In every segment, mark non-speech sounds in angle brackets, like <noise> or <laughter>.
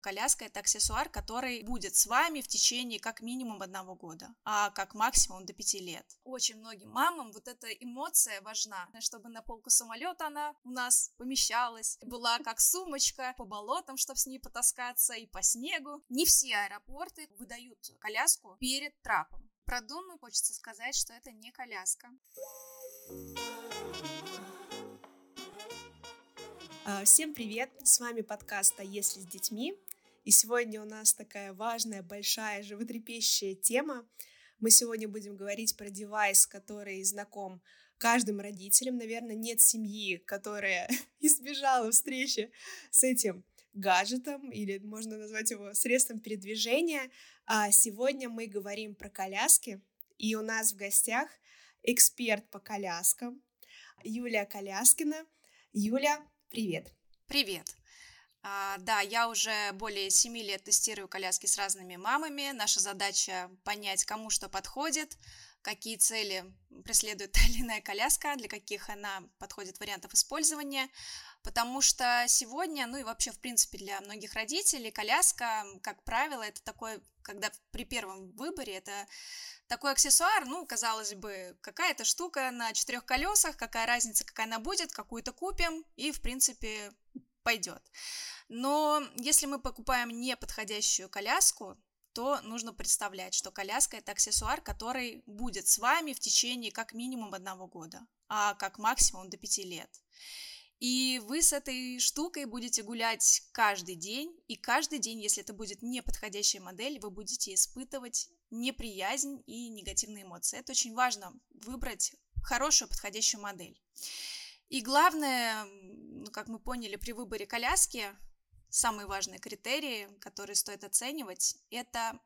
Коляска – это аксессуар, который будет с вами в течение как минимум одного года, а как максимум до пяти лет. Очень многим мамам вот эта эмоция важна, чтобы на полку самолета она у нас помещалась, была как сумочка по болотам, чтобы с ней потаскаться, и по снегу. Не все аэропорты выдают коляску перед трапом. Про Дуну хочется сказать, что это не коляска. А, всем привет! С вами подкаст «А если с детьми?» И сегодня у нас такая важная, большая, животрепещущая тема. Мы сегодня будем говорить про девайс, который знаком каждым родителям. Наверное, нет семьи, которая <laughs> избежала встречи с этим гаджетом, или можно назвать его средством передвижения. А сегодня мы говорим про коляски, и у нас в гостях эксперт по коляскам Юлия Коляскина. Юля, привет! Привет! А, да, я уже более 7 лет тестирую коляски с разными мамами. Наша задача понять, кому что подходит, какие цели преследует <laughs> та или иная коляска, для каких она подходит вариантов использования. Потому что сегодня, ну и вообще, в принципе, для многих родителей коляска, как правило, это такой, когда при первом выборе, это такой аксессуар, ну, казалось бы, какая-то штука на четырех колесах, какая разница, какая она будет, какую-то купим, и, в принципе, пойдет. Но если мы покупаем неподходящую коляску, то нужно представлять, что коляска – это аксессуар, который будет с вами в течение как минимум одного года, а как максимум до пяти лет. И вы с этой штукой будете гулять каждый день, и каждый день, если это будет неподходящая модель, вы будете испытывать неприязнь и негативные эмоции. Это очень важно выбрать хорошую подходящую модель. И главное, как мы поняли, при выборе коляски самые важные критерии, которые стоит оценивать, это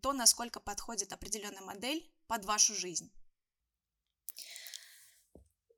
то, насколько подходит определенная модель под вашу жизнь.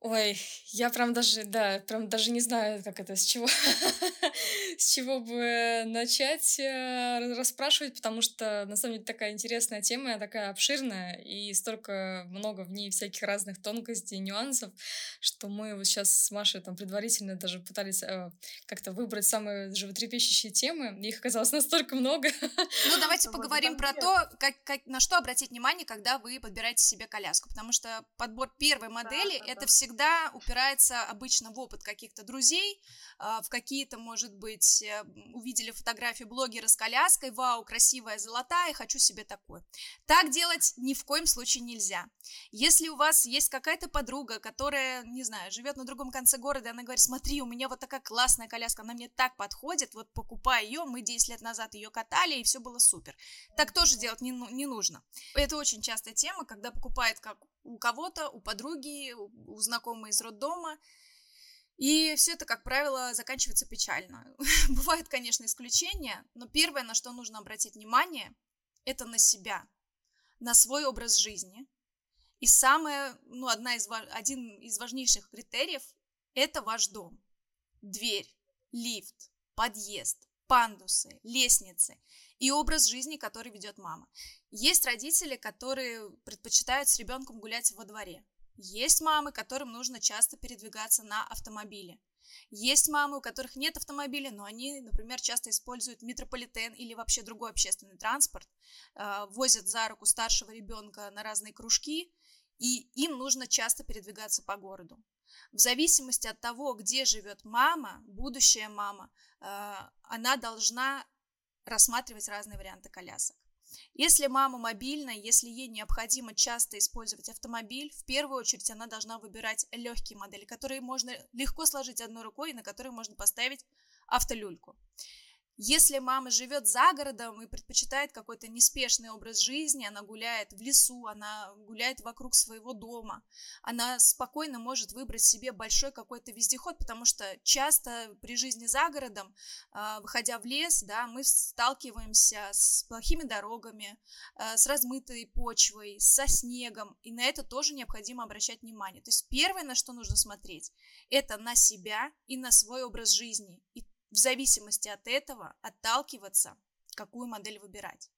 Ой, я прям даже, да, прям даже не знаю, как это, с чего, <laughs> с чего бы начать э, расспрашивать, потому что, на самом деле, такая интересная тема, такая обширная, и столько много в ней всяких разных тонкостей, нюансов, что мы вот сейчас с Машей там предварительно даже пытались э, как-то выбрать самые животрепещущие темы, их оказалось <laughs> настолько много. Ну, давайте поговорим про то, как, как, на что обратить внимание, когда вы подбираете себе коляску, потому что подбор первой модели — это всегда всегда упирается обычно в опыт каких-то друзей, а, в какие-то, может быть, э, увидели фотографию блогера с коляской, вау, красивая, золотая, хочу себе такой. Так делать ни в коем случае нельзя. Если у вас есть какая-то подруга, которая, не знаю, живет на другом конце города, она говорит, смотри, у меня вот такая классная коляска, она мне так подходит, вот покупай ее, мы 10 лет назад ее катали, и все было супер. Так тоже делать не, ну, не нужно. Это очень частая тема, когда покупает как у кого-то, у подруги, у знакомой из роддома. И все это, как правило, заканчивается печально. <laughs> Бывают, конечно, исключения, но первое, на что нужно обратить внимание, это на себя, на свой образ жизни. И самое, ну, одна из, один из важнейших критериев – это ваш дом. Дверь, лифт, подъезд, пандусы, лестницы и образ жизни, который ведет мама. Есть родители, которые предпочитают с ребенком гулять во дворе. Есть мамы, которым нужно часто передвигаться на автомобиле. Есть мамы, у которых нет автомобиля, но они, например, часто используют метрополитен или вообще другой общественный транспорт, э, возят за руку старшего ребенка на разные кружки, и им нужно часто передвигаться по городу. В зависимости от того, где живет мама, будущая мама, э, она должна рассматривать разные варианты колясок. Если мама мобильна, если ей необходимо часто использовать автомобиль, в первую очередь она должна выбирать легкие модели, которые можно легко сложить одной рукой и на которые можно поставить автолюльку. Если мама живет за городом и предпочитает какой-то неспешный образ жизни, она гуляет в лесу, она гуляет вокруг своего дома, она спокойно может выбрать себе большой какой-то вездеход, потому что часто при жизни за городом, а, выходя в лес, да, мы сталкиваемся с плохими дорогами, а, с размытой почвой, со снегом, и на это тоже необходимо обращать внимание. То есть первое, на что нужно смотреть, это на себя и на свой образ жизни. И в зависимости от этого отталкиваться, какую модель выбирать.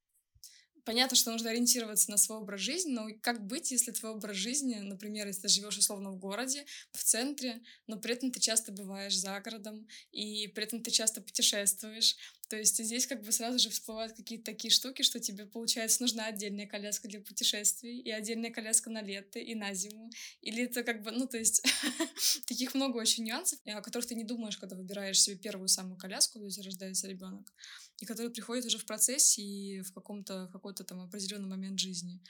Понятно, что нужно ориентироваться на свой образ жизни, но как быть, если твой образ жизни, например, если ты живешь условно в городе, в центре, но при этом ты часто бываешь за городом, и при этом ты часто путешествуешь. То есть здесь как бы сразу же всплывают какие-то такие штуки, что тебе, получается, нужна отдельная коляска для путешествий, и отдельная коляска на лето, и на зиму. Или это как бы, ну, то есть <laughs> таких много очень нюансов, о которых ты не думаешь, когда выбираешь себе первую самую коляску, когда тебя рождается ребенок, и которые приходят уже в процессе и в каком-то, какой-то там определенный момент жизни.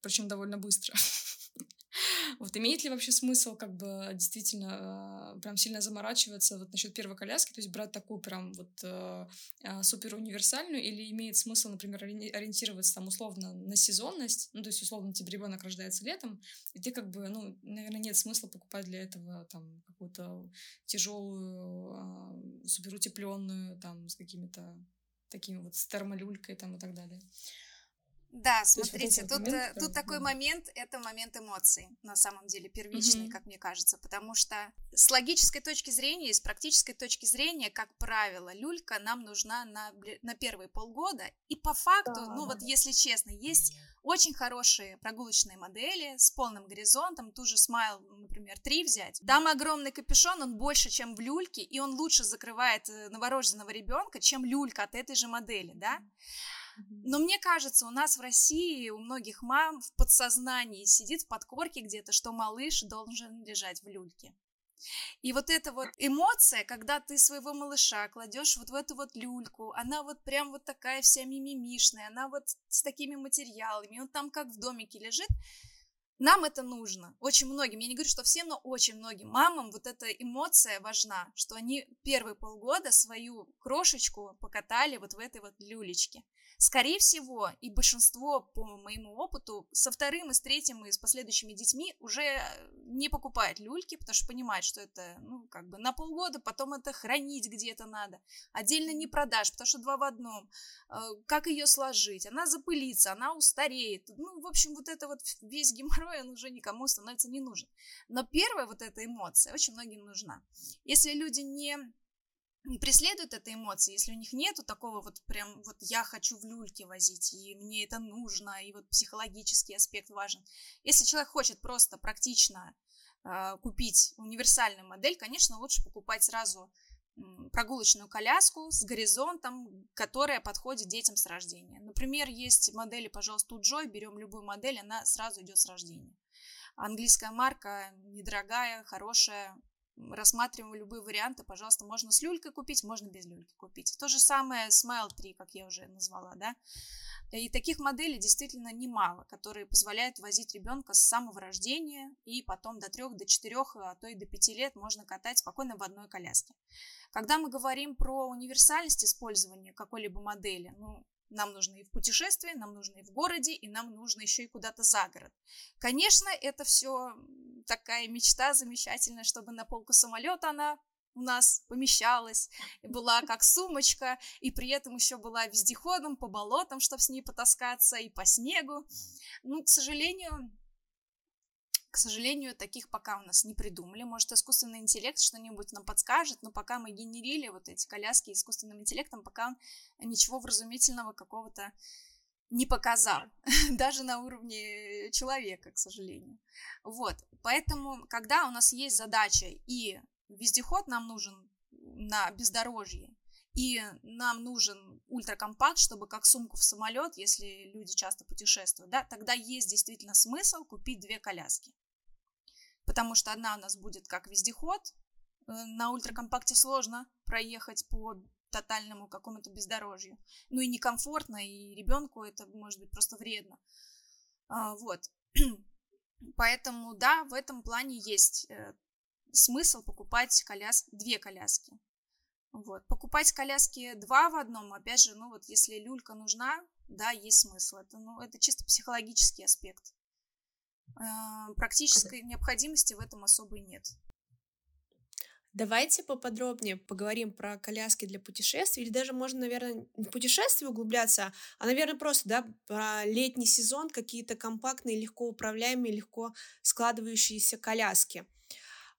Причем довольно быстро. <laughs> <laughs> Вот имеет ли вообще смысл как бы действительно э, прям сильно заморачиваться вот насчет первой коляски, то есть брать такую прям вот э, э, супер универсальную, или имеет смысл, например, ориентироваться там условно на сезонность, ну то есть условно тебе ребенок рождается летом, и ты как бы, ну, наверное, нет смысла покупать для этого там какую-то тяжелую, супер утепленную там с какими-то такими вот с термолюлькой там и так далее. Да, смотрите, тут, момент, э, тут такой момент, это момент эмоций, на самом деле, первичный, mm-hmm. как мне кажется, потому что с логической точки зрения и с практической точки зрения, как правило, люлька нам нужна на, на первые полгода, и по факту, да, ну вот если честно, есть очень хорошие прогулочные модели с полным горизонтом, ту же Smile, например, 3 взять. Там огромный капюшон, он больше, чем в люльке, и он лучше закрывает э, новорожденного ребенка, чем люлька от этой же модели, да? Но мне кажется, у нас в России, у многих мам в подсознании сидит в подкорке где-то, что малыш должен лежать в люльке. И вот эта вот эмоция, когда ты своего малыша кладешь вот в эту вот люльку, она вот прям вот такая вся мимимишная, она вот с такими материалами, он там как в домике лежит, нам это нужно, очень многим, я не говорю, что всем, но очень многим мамам вот эта эмоция важна, что они первые полгода свою крошечку покатали вот в этой вот люлечке. Скорее всего, и большинство, по моему опыту, со вторым и с третьим и с последующими детьми уже не покупает люльки, потому что понимает, что это, ну, как бы на полгода, потом это хранить где-то надо. Отдельно не продашь, потому что два в одном. Э, как ее сложить? Она запылится, она устареет. Ну, в общем, вот это вот весь геморрой, он уже никому становится не нужен. Но первая вот эта эмоция очень многим нужна. Если люди не преследуют этой эмоции, если у них нету такого вот прям вот я хочу в люльке возить, и мне это нужно, и вот психологический аспект важен. Если человек хочет просто практично э, купить универсальную модель, конечно, лучше покупать сразу прогулочную коляску с горизонтом, которая подходит детям с рождения. Например, есть модели, пожалуйста, у Джой, берем любую модель, она сразу идет с рождения. Английская марка, недорогая, хорошая, рассматриваем любые варианты, пожалуйста, можно с люлькой купить, можно без люльки купить. То же самое Smile 3, как я уже назвала, да. И таких моделей действительно немало, которые позволяют возить ребенка с самого рождения и потом до трех, до четырех, а то и до пяти лет можно катать спокойно в одной коляске. Когда мы говорим про универсальность использования какой-либо модели, ну, нам нужно и в путешествии, нам нужно и в городе, и нам нужно еще и куда-то за город. Конечно, это все такая мечта замечательная, чтобы на полку самолета она у нас помещалась, была как сумочка, и при этом еще была вездеходом по болотам, чтобы с ней потаскаться, и по снегу. Ну, к сожалению, к сожалению, таких пока у нас не придумали. Может, искусственный интеллект что-нибудь нам подскажет, но пока мы генерили вот эти коляски искусственным интеллектом, пока он ничего вразумительного какого-то не показал, <laughs> даже на уровне человека, к сожалению. Вот, поэтому, когда у нас есть задача и вездеход нам нужен на бездорожье, и нам нужен ультракомпакт, чтобы как сумку в самолет, если люди часто путешествуют, да, тогда есть действительно смысл купить две коляски. Потому что одна у нас будет как вездеход, э, на ультракомпакте сложно проехать по тотальному какому-то бездорожью. Ну и некомфортно, и ребенку это может быть просто вредно. А, вот. <clears throat> Поэтому, да, в этом плане есть э, смысл покупать коляс... две коляски. Вот. Покупать коляски два в одном, опять же, ну вот если люлька нужна, да, есть смысл. Это, ну, это чисто психологический аспект. Э, практической необходимости в этом особой нет. Давайте поподробнее поговорим про коляски для путешествий, или даже можно, наверное, в путешествие углубляться, а, наверное, просто, да, про летний сезон какие-то компактные, легко управляемые, легко складывающиеся коляски.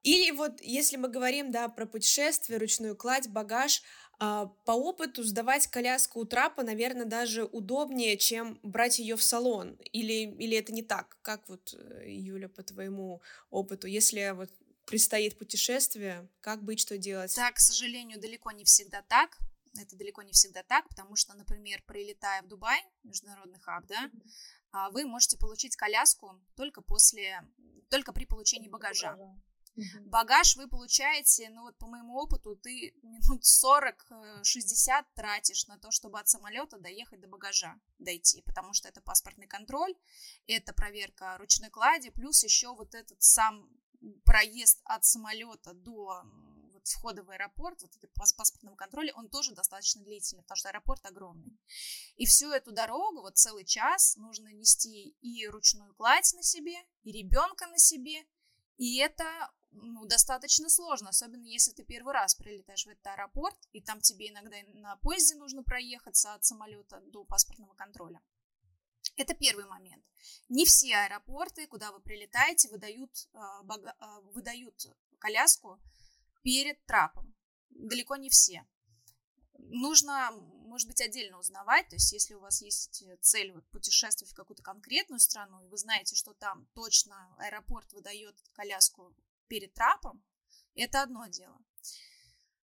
Или вот, если мы говорим, да, про путешествие, ручную кладь, багаж, а, по опыту сдавать коляску у трапа, наверное, даже удобнее, чем брать ее в салон. Или, или это не так? Как вот, э, Юля, по твоему опыту, если вот предстоит путешествие, как быть, что делать? Да, к сожалению, далеко не всегда так. это далеко не всегда так, потому что, например, прилетая в Дубай, международный хаб, да, а, вы можете получить коляску только после, только при получении багажа. Багаж вы получаете, ну вот по моему опыту, ты минут 40-60 э, тратишь на то, чтобы от самолета доехать до багажа, дойти, потому что это паспортный контроль, это проверка ручной клади, плюс еще вот этот сам проезд от самолета до вот входа в аэропорт, вот это паспортного контроля, он тоже достаточно длительный, потому что аэропорт огромный. И всю эту дорогу, вот целый час, нужно нести и ручную кладь на себе, и ребенка на себе, и это ну, достаточно сложно, особенно если ты первый раз прилетаешь в этот аэропорт, и там тебе иногда на поезде нужно проехаться от самолета до паспортного контроля. Это первый момент. Не все аэропорты, куда вы прилетаете, выдают, а, а, выдают коляску перед трапом. Далеко не все. Нужно, может быть, отдельно узнавать, то есть если у вас есть цель вот, путешествовать в какую-то конкретную страну, и вы знаете, что там точно аэропорт выдает коляску перед трапом, это одно дело.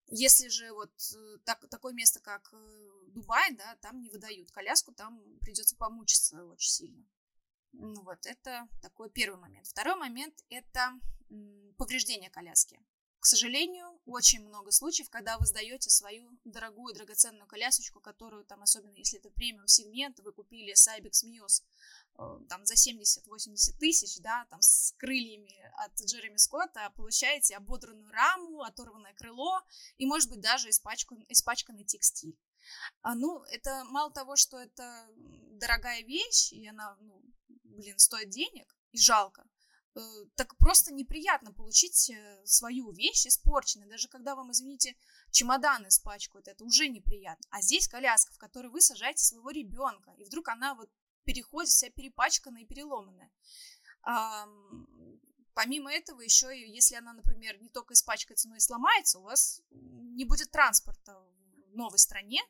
Если же вот э, так, такое место, как э, Дубай, да, там не выдают коляску, там придется помучиться очень сильно. Ну вот, это такой первый момент. Второй момент – это повреждение коляски. К сожалению, очень много случаев, когда вы сдаете свою дорогую драгоценную колясочку, которую там, особенно если это премиум сегмент, вы купили с Ibex Muse э, там за 70-80 тысяч, да, там с крыльями от Джереми Скотта, получаете ободранную раму, оторванное крыло и, может быть, даже испачкан, испачканный текстиль. А, ну, это мало того, что это дорогая вещь, и она, ну, блин, стоит денег, и жалко, так просто неприятно получить э, свою вещь испорченной. Даже когда вам, извините, чемодан испачкают, это уже неприятно. А здесь коляска, в которой вы сажаете своего ребенка, и вдруг она вот переходит вся перепачканная и переломанная. А, помимо этого, еще, если она, например, не только испачкается, но и сломается, у вас не будет транспорта в новой стране,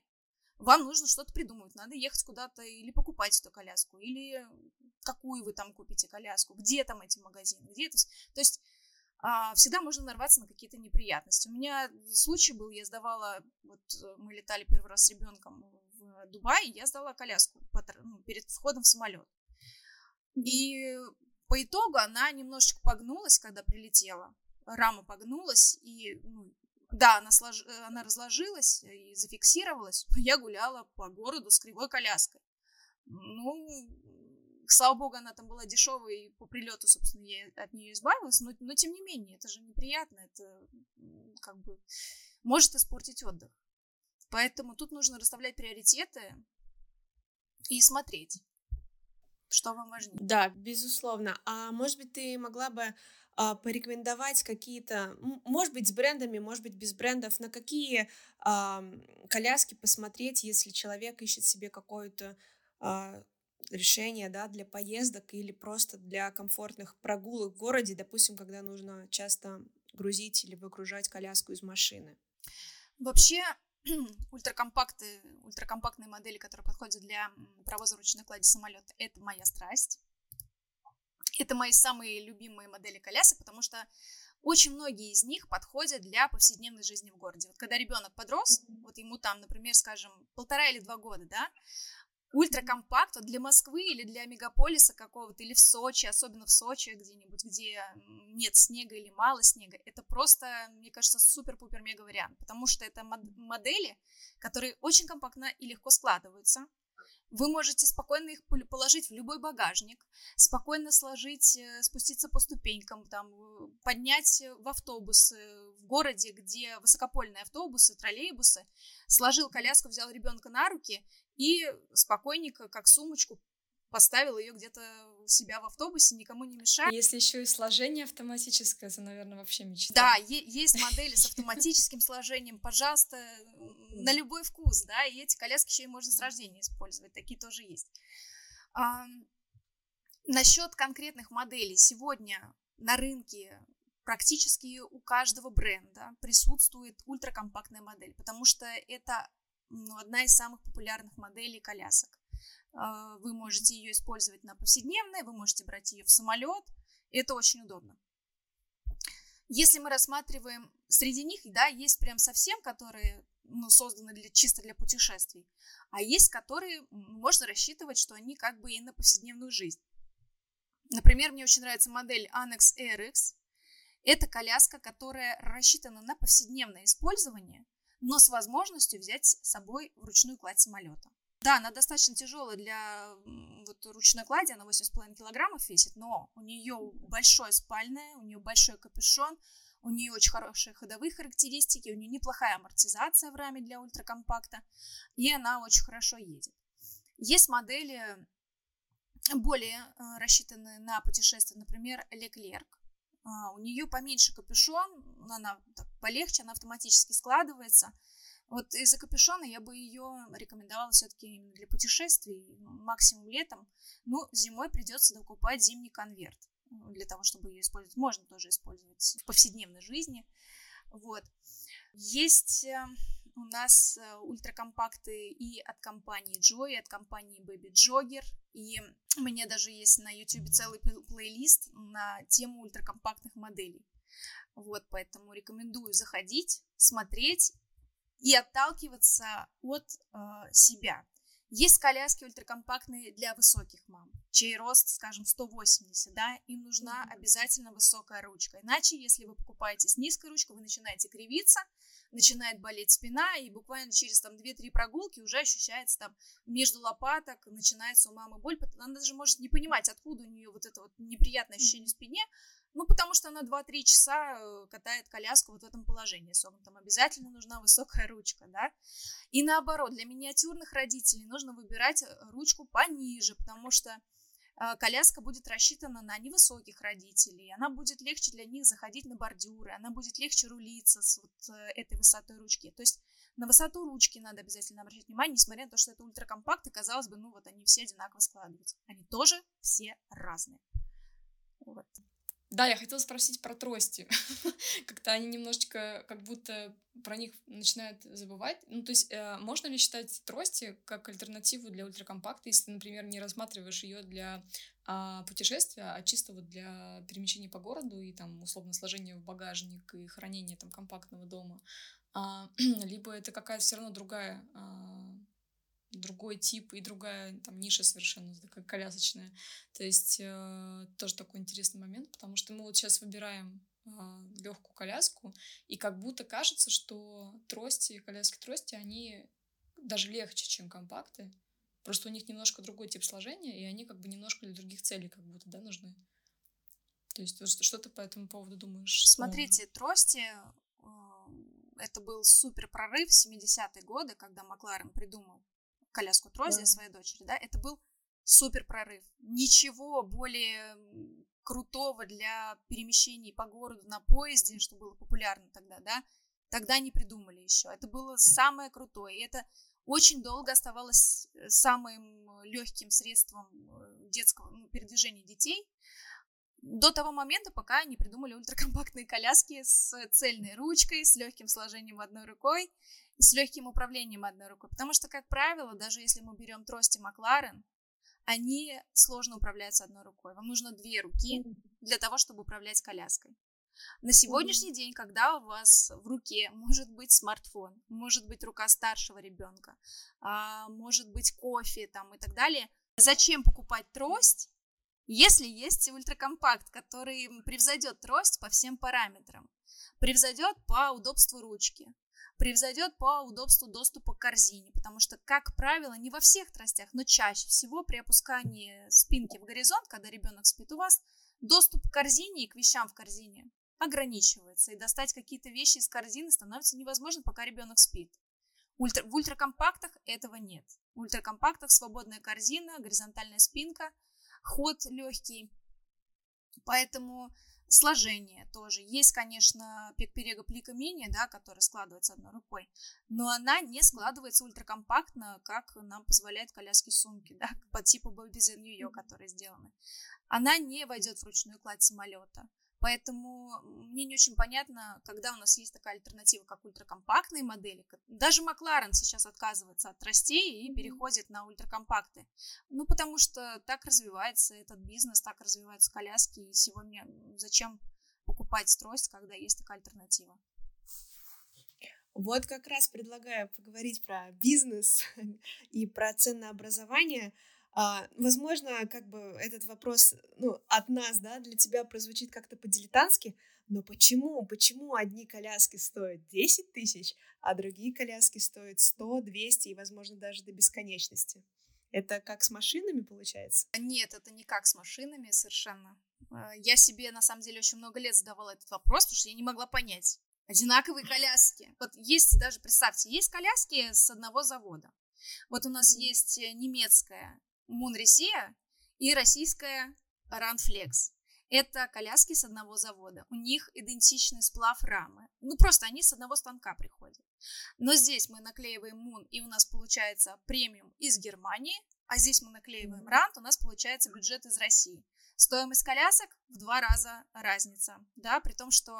вам нужно что-то придумывать. Надо ехать куда-то или покупать эту коляску, или какую вы там купите коляску, где там эти магазины, где это. То есть а, всегда можно нарваться на какие-то неприятности. У меня случай был, я сдавала, вот э, мы летали первый раз с ребенком в Дубай, я сдала коляску ну, перед входом в самолет. И по итогу она немножечко погнулась, когда прилетела. Рама погнулась, и ну, да, она, слож... она разложилась и зафиксировалась, я гуляла по городу с кривой коляской. Ну, слава богу, она там была дешевой, и по прилету, собственно, я от нее избавилась, но, но тем не менее, это же неприятно, это как бы может испортить отдых. Поэтому тут нужно расставлять приоритеты и смотреть, что вам важнее. Да, безусловно. А может быть, ты могла бы а, порекомендовать какие-то, может быть, с брендами, может быть, без брендов, на какие а, коляски посмотреть, если человек ищет себе какую-то а, решение, да, для поездок или просто для комфортных прогулок в городе, допустим, когда нужно часто грузить или выгружать коляску из машины? Вообще, <clears throat> ультракомпакты, ультракомпактные модели, которые подходят для провоза ручной клади самолета, это моя страсть. Это мои самые любимые модели колясок, потому что очень многие из них подходят для повседневной жизни в городе. Вот когда ребенок подрос, вот ему там, например, скажем, полтора или два года, да, ультракомпакт вот для Москвы или для мегаполиса какого-то, или в Сочи, особенно в Сочи где-нибудь, где нет снега или мало снега, это просто, мне кажется, супер-пупер-мега вариант, потому что это модели, которые очень компактно и легко складываются, вы можете спокойно их положить в любой багажник, спокойно сложить, э, спуститься по ступенькам, там, поднять в автобус в городе, где высокопольные автобусы, троллейбусы, сложил коляску, взял ребенка на руки и спокойненько, как сумочку, поставил ее где-то у себя в автобусе, никому не мешая. Если еще и сложение автоматическое, это, наверное, вообще мечта. Да, есть модели с автоматическим сложением, пожалуйста, на любой вкус, да, и эти коляски еще и можно с рождения использовать, такие тоже есть. А, насчет конкретных моделей. Сегодня на рынке практически у каждого бренда присутствует ультракомпактная модель, потому что это ну, одна из самых популярных моделей колясок. А, вы можете ее использовать на повседневной, вы можете брать ее в самолет. Это очень удобно. Если мы рассматриваем, среди них, да, есть прям совсем, которые ну, созданы для, чисто для путешествий, а есть, которые можно рассчитывать, что они как бы и на повседневную жизнь. Например, мне очень нравится модель Annex RX. Это коляска, которая рассчитана на повседневное использование, но с возможностью взять с собой вручную кладь самолета. Да, она достаточно тяжелая для вот, ручной клади, она 8,5 килограммов весит, но у нее большое спальное, у нее большой капюшон, у нее очень хорошие ходовые характеристики, у нее неплохая амортизация в раме для ультракомпакта, и она очень хорошо едет. Есть модели более э, рассчитанные на путешествия, например, Леклерк. У нее поменьше капюшон, она так, полегче, она автоматически складывается – вот из-за капюшона я бы ее рекомендовала все-таки для путешествий, ну, максимум летом. Ну, зимой придется докупать зимний конверт для того, чтобы ее использовать. Можно тоже использовать в повседневной жизни. Вот. Есть э, у нас э, ультракомпакты и от компании Joy, и от компании Baby Jogger. И у меня даже есть на YouTube целый плейлист на тему ультракомпактных моделей. Вот, поэтому рекомендую заходить, смотреть и отталкиваться от э, себя. Есть коляски ультракомпактные для высоких мам, чей рост, скажем, 180, да, им нужна обязательно высокая ручка. Иначе, если вы покупаете с низкой ручкой, вы начинаете кривиться, начинает болеть спина, и буквально через там 2-3 прогулки уже ощущается там между лопаток, начинается у мамы боль, она даже может не понимать, откуда у нее вот это вот неприятное ощущение в спине, ну, потому что она 2-3 часа э, катает коляску вот в этом положении согнутом. Обязательно нужна высокая ручка, да. И наоборот, для миниатюрных родителей нужно выбирать э, ручку пониже, потому что э, коляска будет рассчитана на невысоких родителей, она будет легче для них заходить на бордюры, она будет легче рулиться с вот этой высотой ручки. То есть на высоту ручки надо обязательно обращать внимание, несмотря на то, что это ультракомпакт, и казалось бы, ну вот они все одинаково складываются. Они тоже все разные. Вот. Да, я хотела спросить про трости. <laughs> Как-то они немножечко как будто про них начинают забывать. Ну, то есть, э, можно ли считать трости как альтернативу для ультракомпакта, если ты, например, не рассматриваешь ее для а, путешествия, а чисто вот для перемещения по городу и там условно сложения в багажник и хранения там компактного дома, а, <clears throat> либо это какая-то все равно другая а, другой тип и другая там ниша совершенно такая колясочная. То есть э, тоже такой интересный момент, потому что мы вот сейчас выбираем э, легкую коляску, и как будто кажется, что трости, коляски трости, они даже легче, чем компакты. Просто у них немножко другой тип сложения, и они как бы немножко для других целей как будто, да, нужны. То есть что ты по этому поводу думаешь? Смотрите, трости э, это был супер прорыв в 70-е годы, когда Макларен придумал коляску Трози да. своей дочери, да, это был супер прорыв. Ничего более крутого для перемещений по городу на поезде, что было популярно тогда, да, тогда не придумали еще. Это было самое крутое. И это очень долго оставалось э, самым легким средством э, детского ну, передвижения детей. До того момента, пока не придумали ультракомпактные коляски с цельной ручкой, с легким сложением одной рукой с легким управлением одной рукой. Потому что, как правило, даже если мы берем трости Макларен, они сложно управляются одной рукой. Вам нужно две руки для того, чтобы управлять коляской. На сегодняшний день, когда у вас в руке может быть смартфон, может быть рука старшего ребенка, а, может быть кофе там и так далее, зачем покупать трость, если есть ультракомпакт, который превзойдет трость по всем параметрам, превзойдет по удобству ручки, превзойдет по удобству доступа к корзине, потому что, как правило, не во всех тростях, но чаще всего при опускании спинки в горизонт, когда ребенок спит у вас, доступ к корзине и к вещам в корзине ограничивается, и достать какие-то вещи из корзины становится невозможно, пока ребенок спит. Ультра, в ультракомпактах этого нет. В ультракомпактах свободная корзина, горизонтальная спинка, ход легкий. Поэтому Сложение тоже. Есть, конечно, пекперега плика мини, да, которая складывается одной рукой, но она не складывается ультракомпактно, как нам позволяют коляски сумки, <laughs> да, по типу the New которые сделаны. Она не войдет в ручную кладь самолета. Поэтому мне не очень понятно, когда у нас есть такая альтернатива, как ультракомпактные модели. Даже Макларен сейчас отказывается от тростей и переходит на ультракомпакты. Ну, потому что так развивается этот бизнес, так развиваются коляски. И сегодня зачем покупать трость, когда есть такая альтернатива? Вот как раз предлагаю поговорить про бизнес <laughs> и про ценообразование. А, возможно, как бы этот вопрос ну, от нас, да, для тебя прозвучит как-то по-дилетантски, но почему? Почему одни коляски стоят 10 тысяч, а другие коляски стоят 100, 200 и, возможно, даже до бесконечности? Это как с машинами получается? Нет, это не как с машинами совершенно. А, я себе, на самом деле, очень много лет задавала этот вопрос, потому что я не могла понять. Одинаковые коляски. Вот есть даже, представьте, есть коляски с одного завода. Вот у нас есть немецкая Мунресия и российская Ранфлекс. Это коляски с одного завода. У них идентичный сплав рамы. Ну, просто они с одного станка приходят. Но здесь мы наклеиваем Мун, и у нас получается премиум из Германии, а здесь мы наклеиваем Рант, у нас получается бюджет из России. Стоимость колясок в два раза разница, да, при том, что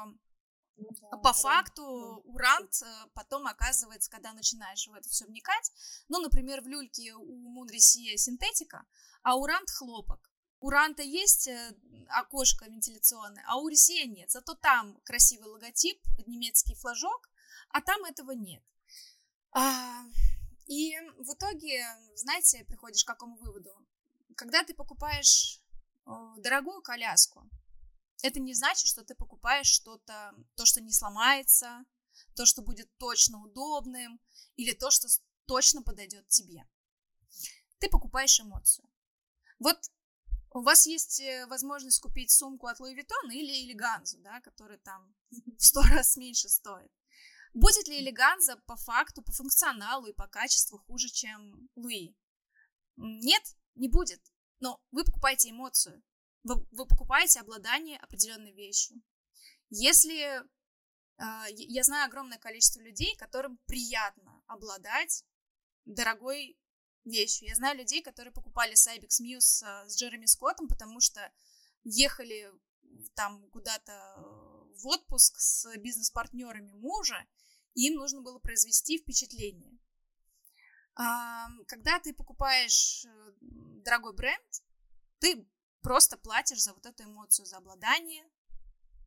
по факту урант э, потом оказывается, когда начинаешь в это все вникать, ну, например, в люльке у Мунрисия синтетика, а урант хлопок. У Ранта есть э, окошко вентиляционное, а у Рисия нет. Зато там красивый логотип, немецкий флажок, а там этого нет. А, и в итоге, знаете, приходишь к какому выводу? Когда ты покупаешь дорогую коляску, это не значит, что ты покупаешь что-то, то, что не сломается, то, что будет точно удобным, или то, что точно подойдет тебе. Ты покупаешь эмоцию. Вот у вас есть э, возможность купить сумку от Louis Vuitton или элеганзу, да, который там в сто <laughs> раз меньше стоит. Будет ли элеганза по факту, по функционалу и по качеству хуже, чем Луи? Нет, не будет. Но вы покупаете эмоцию. Вы, вы покупаете обладание определенной вещью. Если э, я знаю огромное количество людей, которым приятно обладать дорогой вещью. Я знаю людей, которые покупали Cybex Muse э, с Джереми Скоттом, потому что ехали там куда-то в отпуск с бизнес-партнерами мужа, и им нужно было произвести впечатление. Когда ты покупаешь э, дорогой бренд, ты просто платишь за вот эту эмоцию, за обладание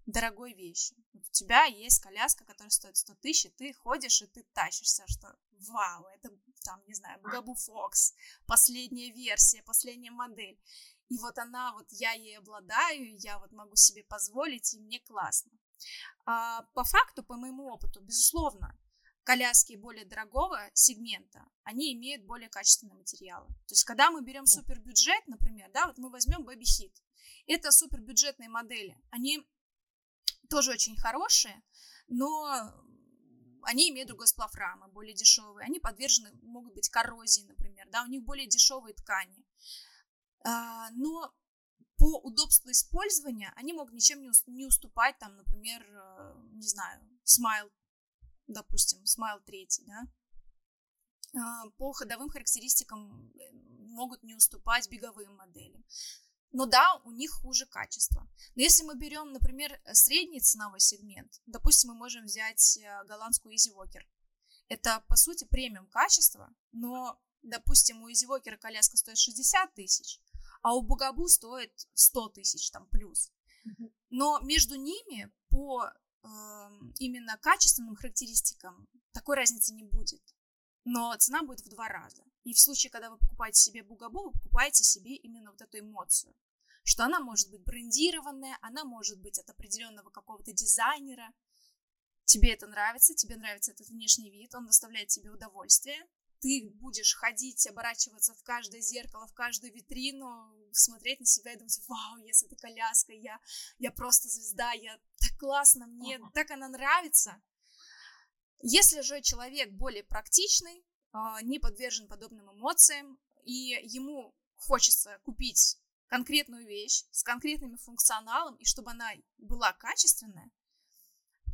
дорогой вещью. Вот у тебя есть коляска, которая стоит 100 тысяч, и ты ходишь, и ты тащишься, что вау, это там, не знаю, Bugaboo Fox, последняя версия, последняя модель. И вот она, вот я ей обладаю, я вот могу себе позволить, и мне классно. А, по факту, по моему опыту, безусловно, коляски более дорогого сегмента, они имеют более качественные материалы. То есть, когда мы берем супербюджет, например, да, вот мы возьмем Baby Hit, это супербюджетные модели, они тоже очень хорошие, но они имеют другой сплав рамы, более дешевые, они подвержены, могут быть коррозии, например, да, у них более дешевые ткани. А, но по удобству использования они могут ничем не уступать, там, например, э, не знаю, Smile допустим, Smile 3, да, а, по ходовым характеристикам э, могут не уступать беговым моделям. Но да, у них хуже качество. Но если мы берем, например, средний ценовой сегмент, допустим, мы можем взять э, голландскую Easy Walker. Это, по сути, премиум качество, но, допустим, у Easy Walker коляска стоит 60 тысяч, а у Бугабу стоит 100 тысяч там плюс. Но между ними по именно качественным характеристикам такой разницы не будет. Но цена будет в два раза. И в случае, когда вы покупаете себе бугабу, вы покупаете себе именно вот эту эмоцию. Что она может быть брендированная, она может быть от определенного какого-то дизайнера. Тебе это нравится, тебе нравится этот внешний вид, он доставляет тебе удовольствие ты будешь ходить, оборачиваться в каждое зеркало, в каждую витрину, смотреть на себя и думать, вау, если это коляска, я, я просто звезда, я так классно, мне uh-huh. так она нравится. Если же человек более практичный, а, не подвержен подобным эмоциям, и ему хочется купить конкретную вещь с конкретным функционалом, и чтобы она была качественная,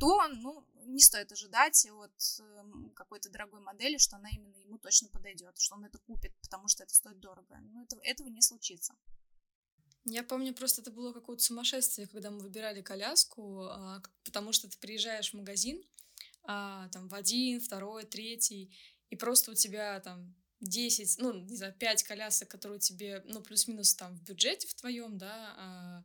то, ну, не стоит ожидать от эм, какой-то дорогой модели, что она именно ему точно подойдет, что он это купит, потому что это стоит дорого. Ну, это, этого не случится. Я помню, просто это было какое-то сумасшествие, когда мы выбирали коляску, а, потому что ты приезжаешь в магазин, а, там, в один, второй, третий, и просто у тебя там 10, ну, не знаю, 5 колясок, которые тебе, ну, плюс-минус там в бюджете в твоем, да, а,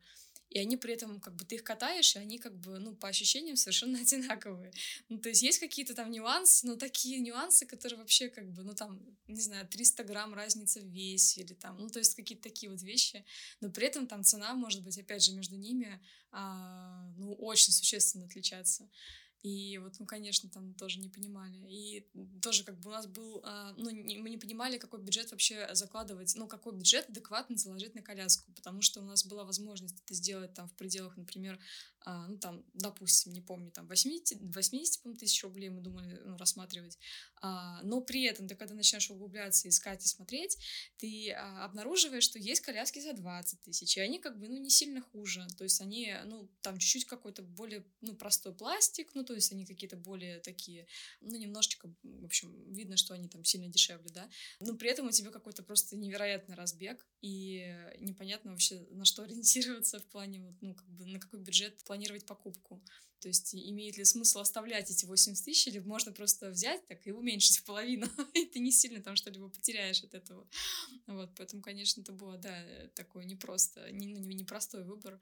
и они при этом, как бы, ты их катаешь, и они, как бы, ну, по ощущениям совершенно <laughs> одинаковые. Ну, то есть есть какие-то там нюансы, но такие нюансы, которые вообще, как бы, ну, там, не знаю, 300 грамм разница в весе или там, ну, то есть какие-то такие вот вещи, но при этом там цена может быть, опять же, между ними, а, ну, очень существенно отличаться. И вот мы, конечно, там тоже не понимали. И тоже как бы у нас был, а, ну, мы не понимали, какой бюджет вообще закладывать, ну, какой бюджет адекватно заложить на коляску, потому что у нас была возможность это сделать там в пределах, например, а, ну, там, допустим, не помню, там, 80, 80 тысяч рублей мы думали ну, рассматривать, а, но при этом, ты когда начинаешь углубляться, искать и смотреть, ты а, обнаруживаешь, что есть коляски за 20 тысяч, и они как бы, ну, не сильно хуже, то есть они, ну, там чуть-чуть какой-то более, ну, простой пластик, ну, то есть они какие-то более такие, ну, немножечко, в общем, видно, что они там сильно дешевле, да, но при этом у тебя какой-то просто невероятный разбег, и непонятно вообще, на что ориентироваться в плане, ну, как бы, на какой бюджет планировать покупку. То есть имеет ли смысл оставлять эти 80 тысяч, или можно просто взять так и уменьшить в половину, <laughs> и ты не сильно там что-либо потеряешь от этого. Вот, поэтому, конечно, это было, да, такой непросто, не, ну, непростой выбор.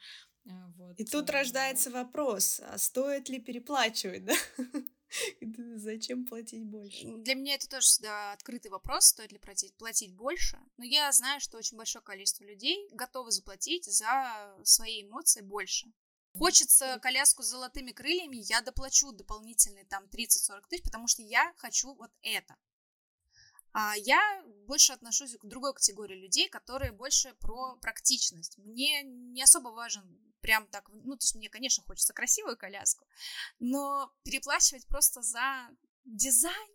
А, вот. И тут рождается вопрос, а стоит ли переплачивать, да? <laughs> Зачем платить больше? Для меня это тоже всегда открытый вопрос, стоит ли платить, платить больше. Но я знаю, что очень большое количество людей готовы заплатить за свои эмоции больше. Хочется коляску с золотыми крыльями, я доплачу дополнительные там 30-40 тысяч, потому что я хочу вот это. А я больше отношусь к другой категории людей, которые больше про практичность. Мне не особо важен прям так, ну, то есть мне, конечно, хочется красивую коляску, но переплачивать просто за дизайн,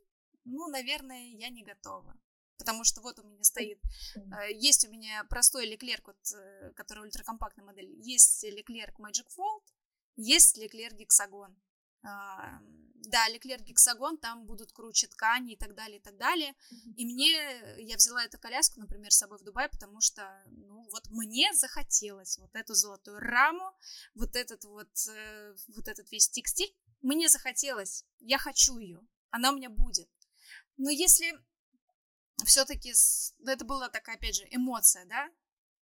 ну, наверное, я не готова потому что вот у меня стоит, э, есть у меня простой Leclerc, вот, э, который ультракомпактная модель, есть Leclerc Magic Fold, есть Hexagon. А, да, Leclerc Hexagon, там будут круче ткани и так далее, и так далее. И мне, я взяла эту коляску, например, с собой в Дубай, потому что, ну, вот мне захотелось вот эту золотую раму, вот этот вот, э, вот этот весь текстиль, мне захотелось, я хочу ее, она у меня будет. Но если все-таки ну, это была такая, опять же, эмоция, да.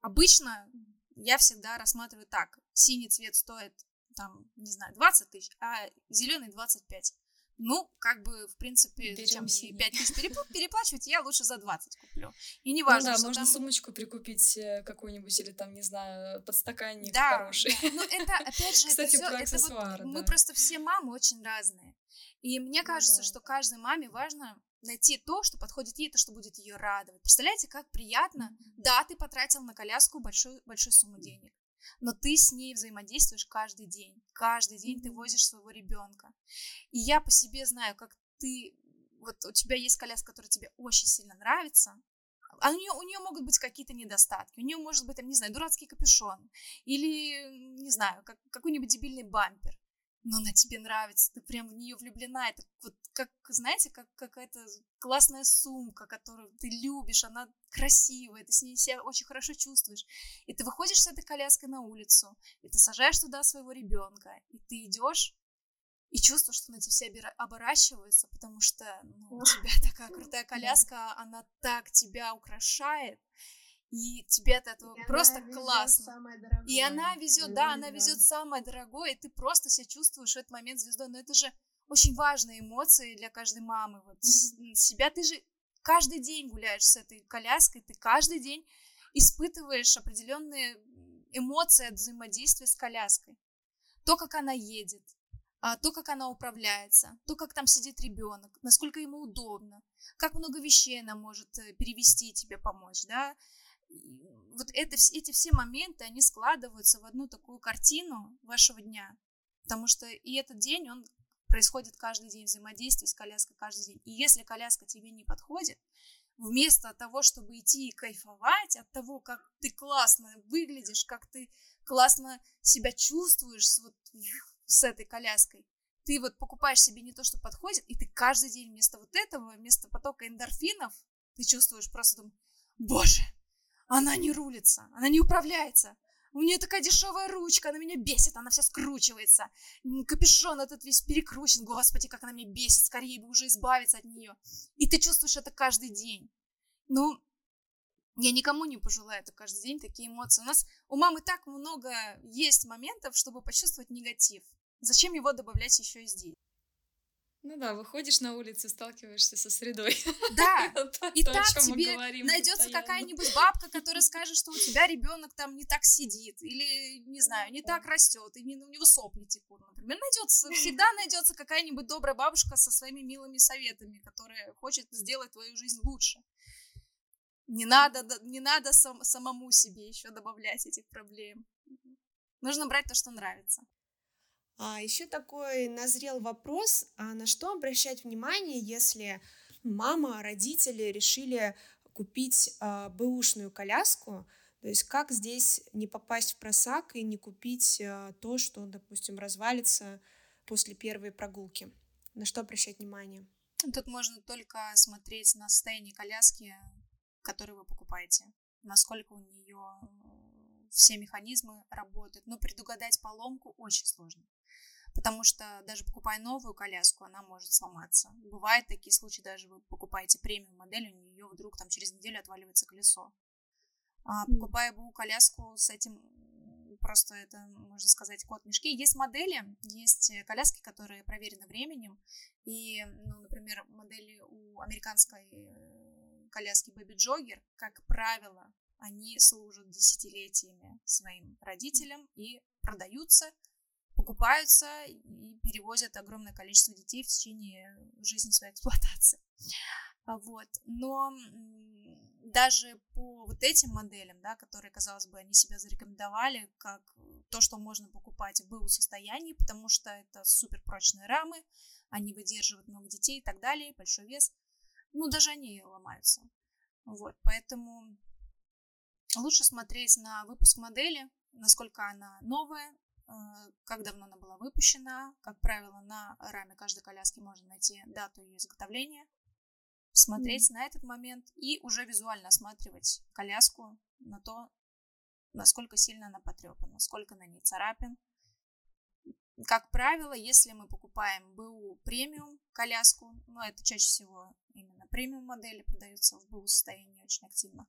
Обычно я всегда рассматриваю так. Синий цвет стоит, там, не знаю, 20 тысяч, а зеленый 25. Ну, как бы, в принципе, Берем зачем мне 5 тысяч <laughs> переплачивать, я лучше за 20 куплю. И не важно, ну, да, можно там... сумочку прикупить э, какую-нибудь, или там, не знаю, подстаканник да, хороший. Да, ну это, опять же, <laughs> Кстати, это, все, это вот, да. мы просто все мамы очень разные. И мне ну кажется, ну, да. что каждой маме важно найти то, что подходит ей, то, что будет ее радовать. Представляете, как приятно? Да, ты потратил на коляску большую, большую сумму денег, но ты с ней взаимодействуешь каждый день. Каждый день ты возишь своего ребенка. И я по себе знаю, как ты, вот у тебя есть коляска, которая тебе очень сильно нравится, а у нее, у нее могут быть какие-то недостатки. У нее может быть, там, не знаю, дурацкий капюшон. Или, не знаю, как, какой-нибудь дебильный бампер но она тебе нравится, ты прям в нее влюблена. Это вот как, знаете, как какая-то классная сумка, которую ты любишь, она красивая, ты с ней себя очень хорошо чувствуешь. И ты выходишь с этой коляской на улицу, и ты сажаешь туда своего ребенка, и ты идешь и чувствуешь, что на тебя все оборачиваются, потому что ну, у тебя такая <laughs> крутая коляска, она так тебя украшает, и тебе от этого и просто классно. И она везет, да, она везет самое дорогое, и ты просто себя чувствуешь в этот момент звездой. Но это же очень важные эмоции для каждой мамы. Вот mm-hmm. себя ты же каждый день гуляешь с этой коляской, ты каждый день испытываешь определенные эмоции от взаимодействия с коляской. То, как она едет, а, то, как она управляется, то, как там сидит ребенок, насколько ему удобно, как много вещей она может э, перевести тебе помочь, да, вот это, эти все моменты, они складываются в одну такую картину вашего дня. Потому что и этот день, он происходит каждый день, взаимодействие с коляской каждый день. И если коляска тебе не подходит, вместо того, чтобы идти и кайфовать от того, как ты классно выглядишь, как ты классно себя чувствуешь с, вот, с этой коляской, ты вот покупаешь себе не то, что подходит, и ты каждый день вместо вот этого, вместо потока эндорфинов, ты чувствуешь просто, там, боже, она не рулится, она не управляется. У нее такая дешевая ручка, она меня бесит, она вся скручивается. Капюшон этот весь перекручен. Господи, как она меня бесит, скорее бы уже избавиться от нее. И ты чувствуешь это каждый день. Ну, Я никому не пожелаю это каждый день, такие эмоции. У нас у мамы так много есть моментов, чтобы почувствовать негатив. Зачем его добавлять еще и здесь? Ну да, выходишь на улицу, сталкиваешься со средой. Да, <laughs> и так тебе найдется какая-нибудь бабка, которая скажет, что у тебя ребенок там не так сидит, или, не знаю, не так растет, и у него сопли текут, например. Найдется, всегда <laughs> найдется какая-нибудь добрая бабушка со своими милыми советами, которая хочет сделать твою жизнь лучше. Не надо, не надо сам, самому себе еще добавлять этих проблем. Нужно брать то, что нравится. А еще такой назрел вопрос, а на что обращать внимание, если мама, родители решили купить а, бэушную коляску, то есть как здесь не попасть в просак и не купить а, то, что, допустим, развалится после первой прогулки? На что обращать внимание? Тут можно только смотреть на состояние коляски, которую вы покупаете, насколько у нее все механизмы работают. Но предугадать поломку очень сложно потому что даже покупая новую коляску, она может сломаться. Бывают такие случаи, даже вы покупаете премиум модель, у нее вдруг там через неделю отваливается колесо. А покупая БУ коляску, с этим просто это, можно сказать, код мешки. Есть модели, есть коляски, которые проверены временем, и, ну, например, модели у американской э, коляски Baby Jogger, как правило, они служат десятилетиями своим родителям и продаются покупаются и перевозят огромное количество детей в течение жизни своей эксплуатации. А вот. Но даже по вот этим моделям, да, которые, казалось бы, они себя зарекомендовали как то, что можно покупать в БУ состоянии, потому что это суперпрочные рамы, они выдерживают много детей и так далее, большой вес, ну, даже они ломаются. Вот, поэтому лучше смотреть на выпуск модели, насколько она новая, как давно она была выпущена. Как правило, на раме каждой коляски можно найти дату ее изготовления, смотреть mm. на этот момент и уже визуально осматривать коляску на то, насколько сильно она потрепана, сколько на ней царапин. Как правило, если мы покупаем БУ премиум коляску, ну это чаще всего именно премиум модели продаются в БУ состоянии очень активно,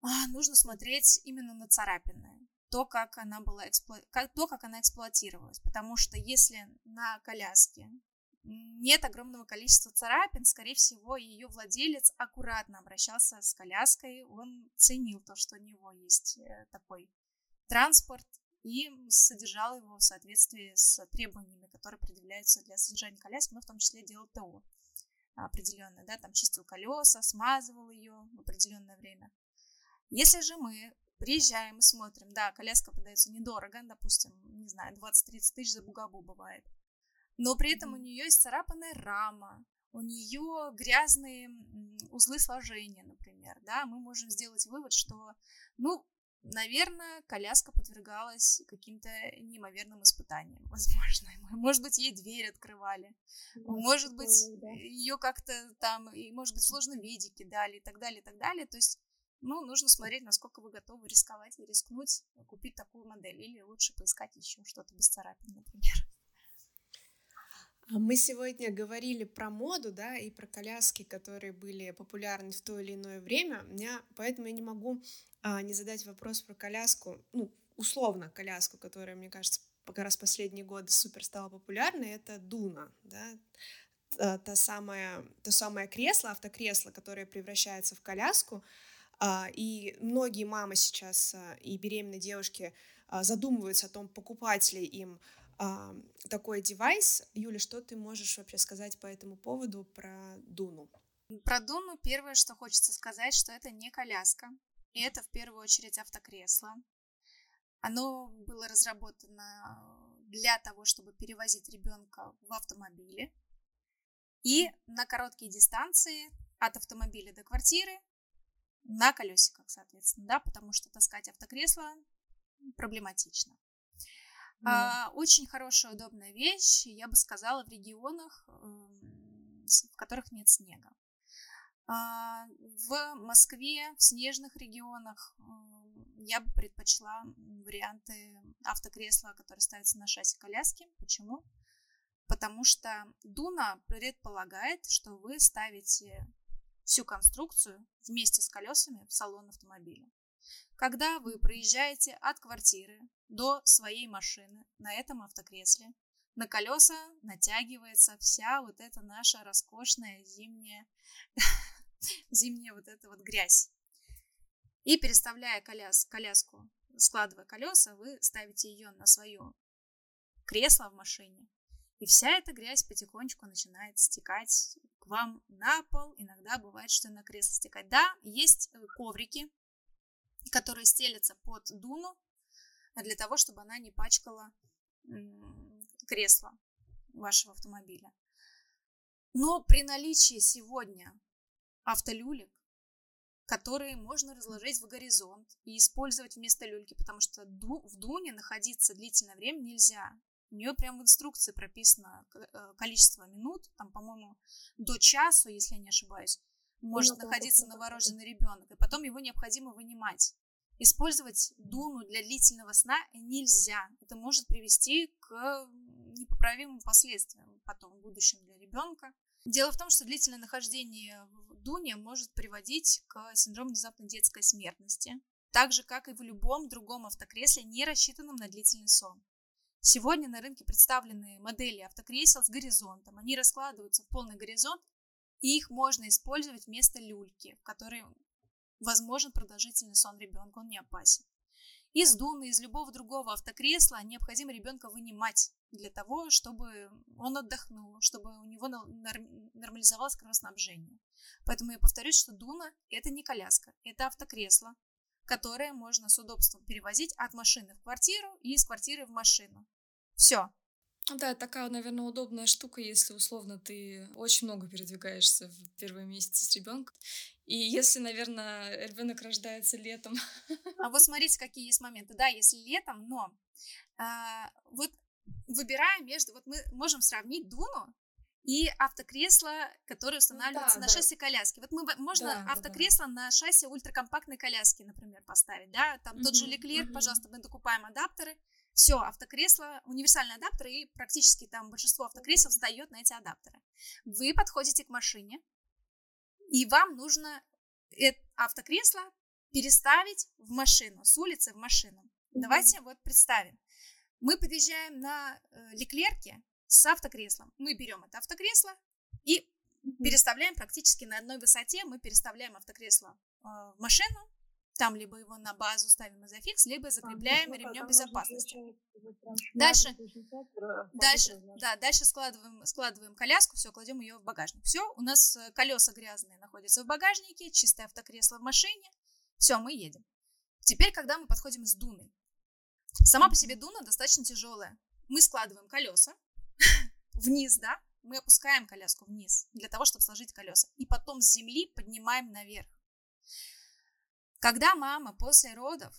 а, нужно смотреть именно на царапины то, как она была эксплу... то, как она эксплуатировалась. Потому что если на коляске нет огромного количества царапин, скорее всего, ее владелец аккуратно обращался с коляской, он ценил то, что у него есть э, такой транспорт и содержал его в соответствии с требованиями, которые предъявляются для содержания коляски, но в том числе делал ТО определенное, да, там чистил колеса, смазывал ее в определенное время. Если же мы Приезжаем и смотрим, да, коляска продается недорого, допустим, не знаю, 20-30 тысяч за бугабу бывает. Но при этом у нее есть царапанная рама, у нее грязные узлы сложения, например, да, мы можем сделать вывод, что, ну, наверное, коляска подвергалась каким-то неимоверным испытаниям, <laughs> возможно. Может быть, ей дверь открывали, может быть, ее как-то там, и, может быть, сложно виде кидали и так далее, и так далее. То есть ну, нужно смотреть, насколько вы готовы рисковать и рискнуть, купить такую модель. Или лучше поискать еще что-то без царапин, например. А мы сегодня говорили про моду, да, и про коляски, которые были популярны в то или иное время. Меня, поэтому я не могу а, не задать вопрос про коляску, ну, условно коляску, которая, мне кажется, как раз последние годы супер стала популярной, это Дуна, да, та, та самая, то самое кресло, автокресло, которое превращается в коляску, а, и многие мамы сейчас а, и беременные девушки а, задумываются о том, покупать ли им такой девайс. Юля, что ты можешь вообще сказать по этому поводу про Дуну? Про Дуну первое, что хочется сказать, что это не коляска, и это в первую очередь автокресло. Оно было разработано для того, чтобы перевозить ребенка в автомобиле. И на короткие дистанции от автомобиля до квартиры на колесиках, соответственно, да, потому что таскать автокресло проблематично. Mm. А, очень хорошая, удобная вещь, я бы сказала, в регионах, эм, в которых нет снега. А, в Москве, в снежных регионах эм, я бы предпочла варианты автокресла, которые ставятся на шасси коляски. Почему? Потому что Дуна предполагает, что вы ставите всю конструкцию вместе с колесами в салон автомобиля. Когда вы проезжаете от квартиры до своей машины на этом автокресле, на колеса натягивается вся вот эта наша роскошная зимняя, <laughs> зимняя вот эта вот грязь. И переставляя коляс, коляску, складывая колеса, вы ставите ее на свое кресло в машине. И вся эта грязь потихонечку начинает стекать к вам на пол. Иногда бывает, что на кресло стекать. Да, есть э, коврики, которые стелятся под дуну для того, чтобы она не пачкала кресло вашего автомобиля. Но при наличии сегодня автолюлек, которые можно разложить в горизонт и использовать вместо люльки, потому что в дуне находиться длительное время нельзя. У нее прямо в инструкции прописано э, количество минут, там, по-моему, до часу, если я не ошибаюсь, может находиться новорожденный ребенок, и потом его необходимо вынимать. Использовать дуну для длительного сна нельзя. Это может привести к непоправимым последствиям потом в будущем для ребенка. Дело в том, что длительное нахождение в дуне может приводить к синдрому внезапной детской смертности, так же, как и в любом другом автокресле, не рассчитанном на длительный сон. Сегодня на рынке представлены модели автокресел с горизонтом. Они раскладываются в полный горизонт, и их можно использовать вместо люльки, в которой возможен продолжительный сон ребенка, он не опасен. Из дуны, из любого другого автокресла необходимо ребенка вынимать для того, чтобы он отдохнул, чтобы у него нормализовалось кровоснабжение. Поэтому я повторюсь, что дуна – это не коляска, это автокресло, которое можно с удобством перевозить от машины в квартиру и из квартиры в машину. Все, да, такая, наверное, удобная штука, если условно ты очень много передвигаешься в первые месяцы с ребенком. И если, наверное, ребенок рождается летом. А вот смотрите, какие есть моменты. Да, если летом, но а, вот выбирая между, вот мы можем сравнить Дуну и автокресло, которое устанавливается ну, да, на да. шасси коляски. Вот мы можно да, автокресло да. на шасси ультракомпактной коляски, например, поставить, да, там uh-huh, тот же Леклер, uh-huh. пожалуйста, мы докупаем адаптеры, все, автокресло, универсальный адаптер, и практически там большинство автокресел встает на эти адаптеры. Вы подходите к машине, и вам нужно это автокресло переставить в машину, с улицы в машину. Mm-hmm. Давайте вот представим. Мы подъезжаем на э, Леклерке с автокреслом. Мы берем это автокресло и переставляем практически на одной высоте. Мы переставляем автокресло э, в машину, там либо его на базу ставим изофикс, либо закрепляем а, ремнем безопасности. Дальше, дальше, да, дальше складываем, складываем коляску, все, кладем ее в багажник. Все, у нас э, колеса грязные находятся в багажнике, чистое автокресло в машине. Все, мы едем. Теперь, когда мы подходим с Дуной. Сама по себе Дуна достаточно тяжелая. Мы складываем колеса вниз, да, мы опускаем коляску вниз для того, чтобы сложить колеса. И потом с земли поднимаем наверх. Когда мама после родов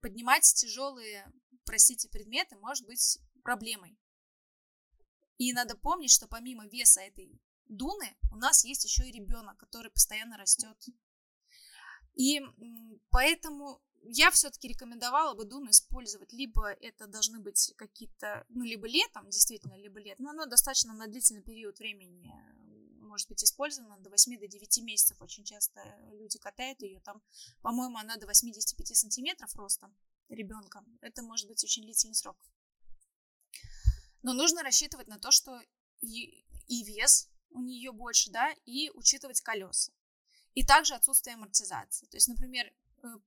поднимать тяжелые, простите, предметы может быть проблемой. И надо помнить, что помимо веса этой дуны у нас есть еще и ребенок, который постоянно растет. И поэтому я все-таки рекомендовала бы дуну использовать. Либо это должны быть какие-то, ну, либо летом, действительно, либо летом, но оно достаточно на длительный период времени может быть использована до 8 до 9 месяцев. Очень часто люди катают ее. Там, по-моему, она до 85 сантиметров ростом ребенка. Это может быть очень длительный срок. Но нужно рассчитывать на то, что и, и вес у нее больше, да, и учитывать колеса. И также отсутствие амортизации. То есть, например, э,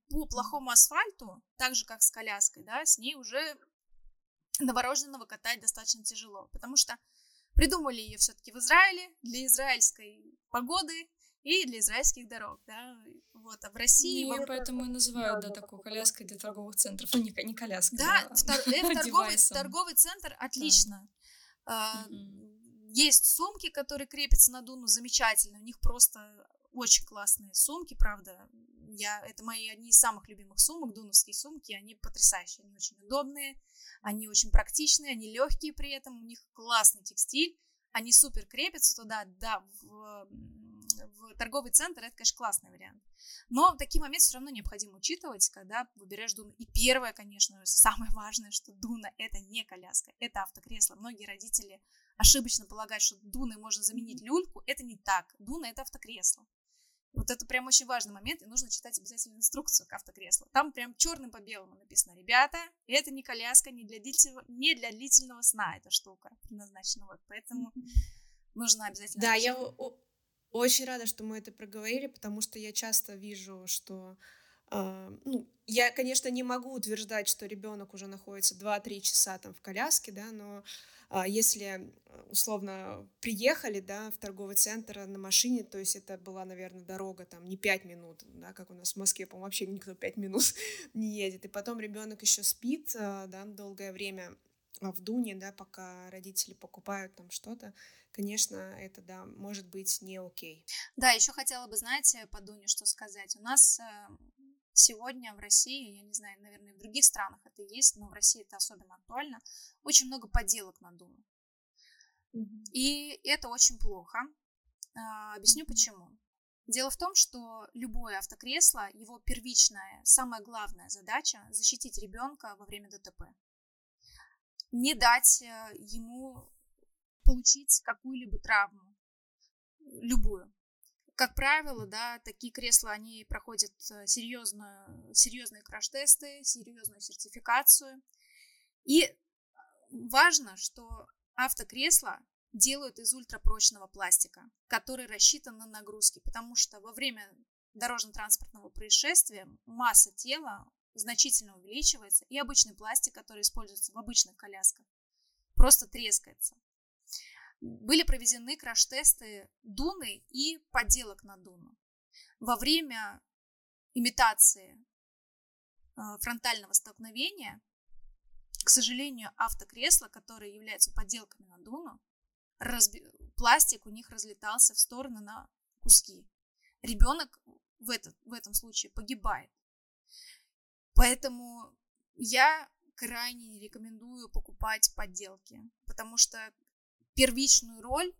по плохому асфальту, так же как с коляской, да, с ней уже новорожденного катать достаточно тяжело, потому что Придумали ее все-таки в Израиле для израильской погоды и для израильских дорог, да, вот, а в России... И поэтому и называют, да, такую коляской для торговых центров, ну, не, не коляска, да, да. В, тор- в <laughs> торговый, торговый центр отлично. Да. Есть сумки, которые крепятся на Дуну, замечательно, у них просто очень классные сумки, правда, я, это мои одни из самых любимых сумок, дуновские сумки, они потрясающие, они очень удобные, они очень практичные, они легкие при этом, у них классный текстиль, они супер крепятся туда, да, в, в торговый центр, это, конечно, классный вариант. Но такие моменты все равно необходимо учитывать, когда выбираешь Дуну. И первое, конечно, самое важное, что Дуна – это не коляска, это автокресло. Многие родители ошибочно полагают, что Дуной можно заменить люльку. Это не так. Дуна – это автокресло. Вот это прям очень важный момент, и нужно читать обязательно инструкцию к автокреслу. Там прям черным по белому написано, ребята, это не коляска, не для длительного, не для длительного сна эта штука предназначена. Вот, поэтому нужно обязательно... Да, я очень рада, что мы это проговорили, потому что я часто вижу, что ну, я, конечно, не могу утверждать, что ребенок уже находится 2-3 часа там в коляске, да, но а если условно приехали, да, в торговый центр на машине, то есть это была, наверное, дорога там не 5 минут, да, как у нас в Москве, по-моему, вообще никто 5 минут <laughs> не едет, и потом ребенок еще спит, а, да, долгое время в Дуне, да, пока родители покупают там что-то, конечно, это, да, может быть не окей. Да, еще хотела бы, знаете, по Дуне что сказать. У нас э, Сегодня в России, я не знаю, наверное, в других странах это есть, но в России это особенно актуально, очень много подделок на Дуну. И это очень плохо. А, объясню почему. Дело в том, что любое автокресло, его первичная, самая главная задача – защитить ребенка во время ДТП. Не дать э, ему получить какую-либо травму, любую как правило, да, такие кресла, они проходят э, серьезную, серьезные краш-тесты, серьезную сертификацию. И важно, что автокресла делают из ультрапрочного пластика, который рассчитан на нагрузки, потому что во время дорожно-транспортного происшествия масса тела значительно увеличивается, и обычный пластик, который используется в обычных колясках, просто трескается были проведены краш-тесты Дуны и подделок на Дуну. Во время имитации а, фронтального столкновения, к сожалению, автокресла, которые являются подделками на Дуну, разби... пластик у них разлетался в стороны на куски. Ребенок в, этот, в этом случае погибает. Поэтому я крайне не рекомендую покупать подделки, потому что первичную роль,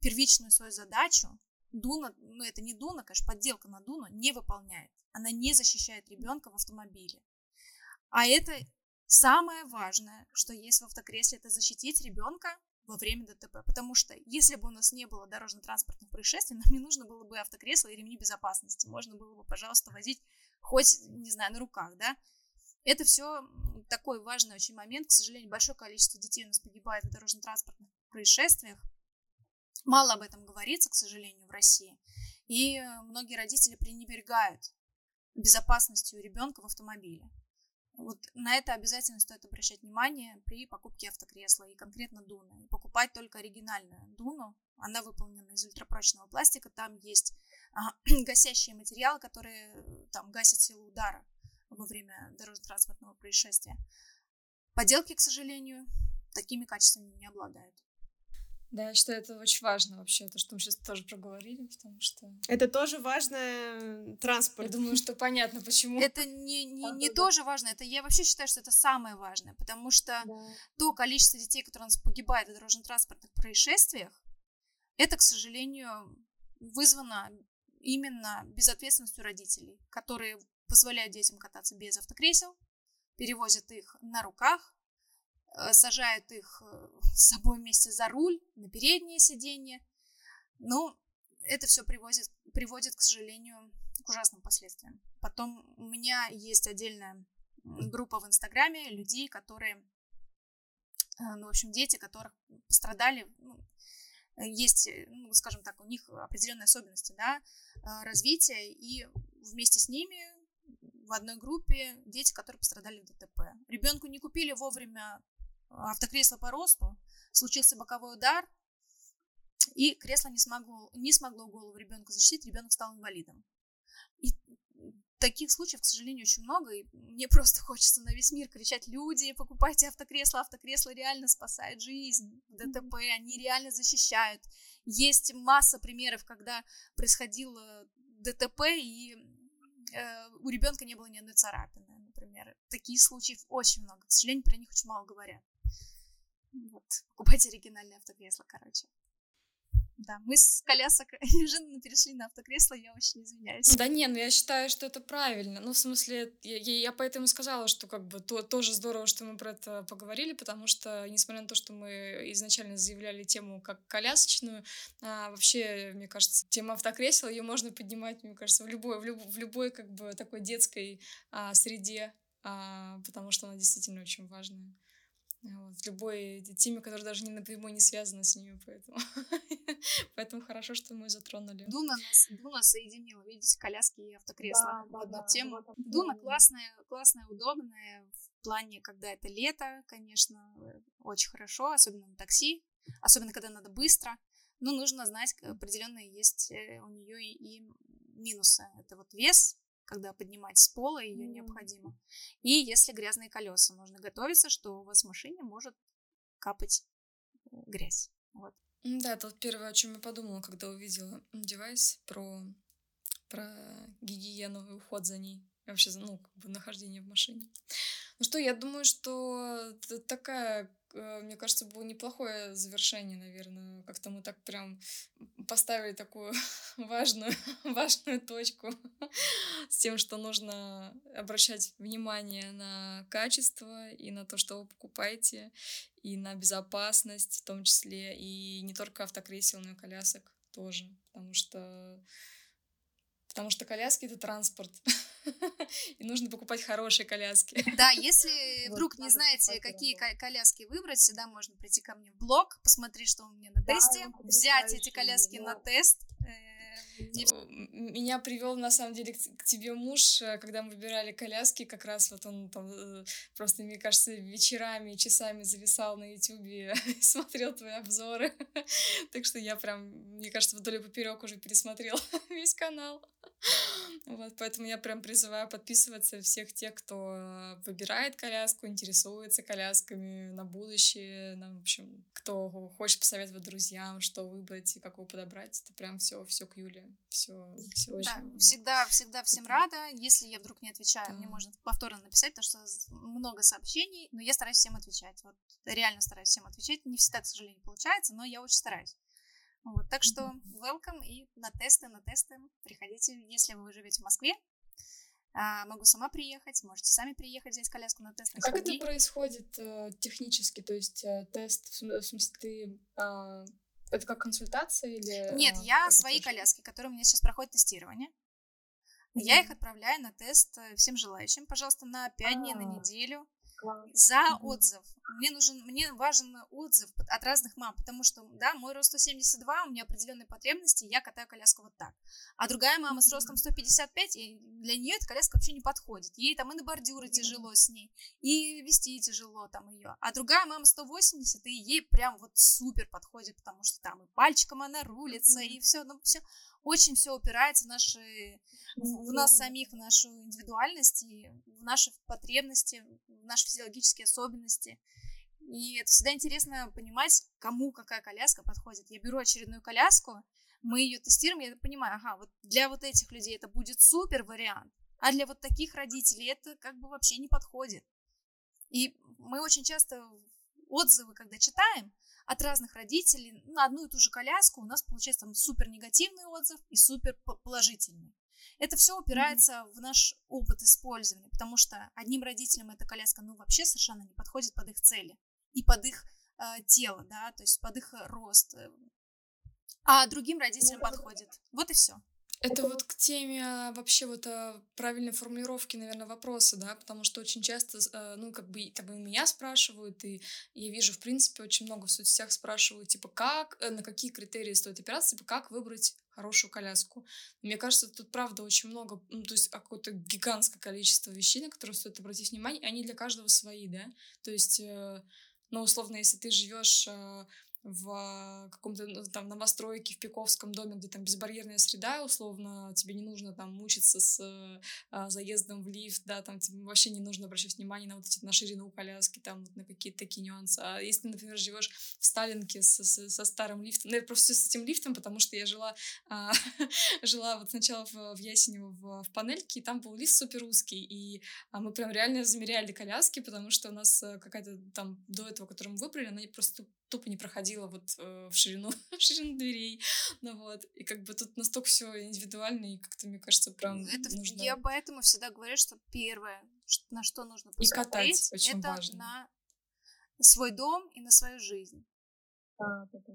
первичную свою задачу Дуна, ну это не Дуна, конечно, подделка на Дуну не выполняет. Она не защищает ребенка в автомобиле. А это самое важное, что есть в автокресле, это защитить ребенка во время ДТП. Потому что если бы у нас не было дорожно-транспортных происшествий, нам не нужно было бы автокресло и ремни безопасности. Можно было бы, пожалуйста, возить хоть, не знаю, на руках, да. Это все такой важный очень момент. К сожалению, большое количество детей у нас погибает в дорожно-транспортных происшествиях. Мало об этом говорится, к сожалению, в России. И многие родители пренебрегают безопасностью ребенка в автомобиле. Вот на это обязательно стоит обращать внимание при покупке автокресла и конкретно Дуна. И покупать только оригинальную Дуну. Она выполнена из ультрапрочного пластика. Там есть а, <clears throat> гасящие материалы, которые там гасят силу удара во время дорожно-транспортного происшествия. Поделки, к сожалению, такими качествами не обладают. Да, я считаю, это очень важно вообще, то, что мы сейчас тоже проговорили, потому что... Это тоже важно транспорт. Я думаю, что понятно, почему. Это не, не, не тоже важно, это я вообще считаю, что это самое важное, потому что да. то количество детей, которые у нас погибают в дорожно-транспортных происшествиях, это, к сожалению, вызвано именно безответственностью родителей, которые позволяют детям кататься без автокресел, перевозят их на руках, Э, сажают их э, с собой вместе за руль, на переднее сиденье. Ну, это все приводит, приводит, к сожалению, к ужасным последствиям. Потом у меня есть отдельная группа в Инстаграме людей, которые, э, ну, в общем, дети, которых пострадали, ну, есть, ну, скажем так, у них определенные особенности, да, развития, и вместе с ними в одной группе дети, которые пострадали в ДТП. Ребенку не купили вовремя автокресло по росту, случился боковой удар, и кресло не смогло, не смогло голову ребенка защитить, ребенок стал инвалидом. И таких случаев, к сожалению, очень много, и мне <laughs> просто хочется на весь мир кричать, люди, покупайте автокресло, автокресло реально спасает жизнь, ДТП, они реально защищают. Есть масса примеров, когда происходило ДТП, и э, у ребенка не было ни одной царапины, например. Таких случаев очень много, к сожалению, про них очень мало говорят. Вот. Покупайте оригинальное автокресло, короче. Да, мы с колясок <laughs> неожиданно перешли на автокресло, я очень извиняюсь. Да не, ну я считаю, что это правильно. Ну, в смысле, я, я поэтому сказала, что как бы то, тоже здорово, что мы про это поговорили, потому что, несмотря на то, что мы изначально заявляли тему как колясочную, а, вообще, мне кажется, тема автокресла, ее можно поднимать, мне кажется, в любой, в, люб, в любой как бы такой детской а, среде, а, потому что она действительно очень важная. Вот, в любой теме, которая даже не напрямую не связана с ними, поэтому, <laughs> поэтому хорошо, что мы затронули. Дуна нас, Дуна соединила, видите, коляски и автокресла да, в одну да, тему. Да, Дуна классная, классная, удобная в плане, когда это лето, конечно, очень хорошо, особенно на такси, особенно когда надо быстро. Но нужно знать, определенные есть э, у нее и минусы. Это вот вес, когда поднимать с пола ее mm. необходимо. И если грязные колеса, нужно готовиться, что у вас в машине может капать грязь. Вот. Да, это вот первое, о чем я подумала, когда увидела девайс про, про гигиену и уход за ней. И вообще, ну, как бы нахождение в машине. Ну что, я думаю, что такая мне кажется, было неплохое завершение, наверное. Как-то мы так прям поставили такую <laughs> важную, <laughs> важную точку <laughs> с тем, что нужно обращать внимание на качество и на то, что вы покупаете, и на безопасность в том числе, и не только автокресел, но и колясок тоже, потому что потому что коляски — это транспорт. <laughs> И нужно покупать хорошие коляски. <laughs> Да, если вдруг не знаете, какие коляски выбрать, всегда можно прийти ко мне в блог, посмотреть, что у меня на тесте, взять эти коляски на тест, э, меня привел на самом деле к, тебе муж, э, когда мы выбирали коляски, как раз вот он там э, просто, мне кажется, вечерами, часами зависал на ютубе <laughs> и смотрел твои обзоры. <laughs> так что я прям, мне кажется, вдоль и поперек уже пересмотрел <laughs> весь канал. Вот, поэтому я прям призываю подписываться всех тех, кто выбирает коляску, интересуется колясками на будущее, на, в общем, кто хочет посоветовать друзьям, что выбрать и какую подобрать. Это прям все, все к Юле. Все, все да, очень... Всегда, всегда всем это... рада. Если я вдруг не отвечаю, да. мне можно повторно написать, потому что много сообщений, но я стараюсь всем отвечать. Вот реально стараюсь всем отвечать. Не всегда, к сожалению, получается, но я очень стараюсь. Вот, так что welcome и на тесты, на тесты приходите, если вы живете в Москве. А, могу сама приехать, можете сами приехать, взять коляску на тест. На как это происходит э, технически? То есть э, тест, в смысле, ты э, это как консультация или... Нет, а, я свои коляски, которые у меня сейчас проходят тестирование. Я их отправляю на тест э, всем желающим, пожалуйста, на 5 дней, на а. неделю за отзыв. Мне нужен, мне важен отзыв от разных мам, потому что, да, мой рост 172, у меня определенные потребности, я катаю коляску вот так. А другая мама с ростом 155, и для нее эта коляска вообще не подходит. Ей там и на бордюры тяжело с ней, и вести тяжело там ее. А другая мама 180, и ей прям вот супер подходит, потому что там и пальчиком она рулится, и все, ну все, очень все упирается в наши, в, в нас самих, в нашу индивидуальность и в наши потребности, в наши физиологические особенности. И это всегда интересно понимать, кому какая коляска подходит. Я беру очередную коляску, мы ее тестируем, я понимаю, ага, вот для вот этих людей это будет супер вариант, а для вот таких родителей это как бы вообще не подходит. И мы очень часто отзывы, когда читаем, от разных родителей на одну и ту же коляску у нас получается там супер негативный отзыв и супер положительный. Это все упирается mm-hmm. в наш опыт использования, потому что одним родителям эта коляска ну вообще совершенно не подходит под их цели и под их э, тело, да, то есть под их рост, э, а другим родителям mm-hmm. подходит. Вот и все. Это вот к теме а, вообще вот а, правильной формулировки, наверное, вопроса, да, потому что очень часто, а, ну, как бы, как бы меня спрашивают, и я вижу, в принципе, очень много в соцсетях спрашивают, типа, как, э, на какие критерии стоит опираться, типа, как выбрать хорошую коляску. Мне кажется, тут правда очень много, ну, то есть какое-то гигантское количество вещей, на которые стоит обратить внимание, и они для каждого свои, да, то есть, э, ну, условно, если ты живешь в каком-то ну, там новостройке в Пиковском доме, где там безбарьерная среда, условно, тебе не нужно там мучиться с а, заездом в лифт, да, там тебе вообще не нужно обращать внимание на вот эти, на ширину коляски, там вот на какие-то такие нюансы. А если например, живешь в Сталинке со, со, со старым лифтом, ну, я просто с этим лифтом, потому что я жила, а, <laughs> жила вот сначала в, в Ясенево в, в панельке, и там был лифт супер узкий, и а, мы прям реально замеряли коляски, потому что у нас э, какая-то там до этого, которую мы выбрали, она просто тупо не проходила вот э, в ширину, <laughs> в ширину дверей, ну вот, и как бы тут настолько все индивидуально, и как-то, мне кажется, прям это, нужно... Я поэтому всегда говорю, что первое, на что нужно посмотреть, и катать, очень это важно. на свой дом и на свою жизнь. А, да, да.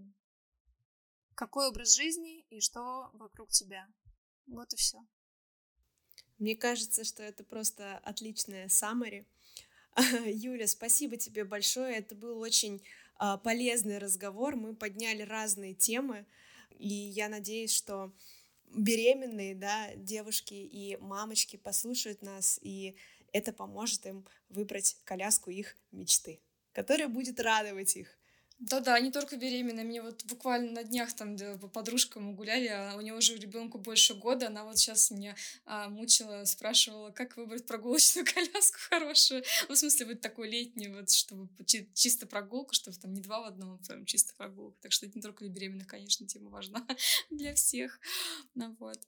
Какой образ жизни и что вокруг тебя. Вот и все. Мне кажется, что это просто отличная summary. <laughs> Юля, спасибо тебе большое. Это был очень полезный разговор. Мы подняли разные темы, и я надеюсь, что беременные, да, девушки и мамочки послушают нас, и это поможет им выбрать коляску их мечты, которая будет радовать их. Да-да, не только беременная. Мне вот буквально на днях там по подружкам мы гуляли, а у нее уже ребенку больше года. Она вот сейчас меня а, мучила, спрашивала, как выбрать прогулочную <laughs> коляску хорошую. Ну, в смысле, вот такой летний, вот, чтобы чи- чисто прогулка, чтобы там не два в одном, а прям чисто прогулка. Так что это не только для беременных, конечно, тема важна <laughs> для всех. Ну вот.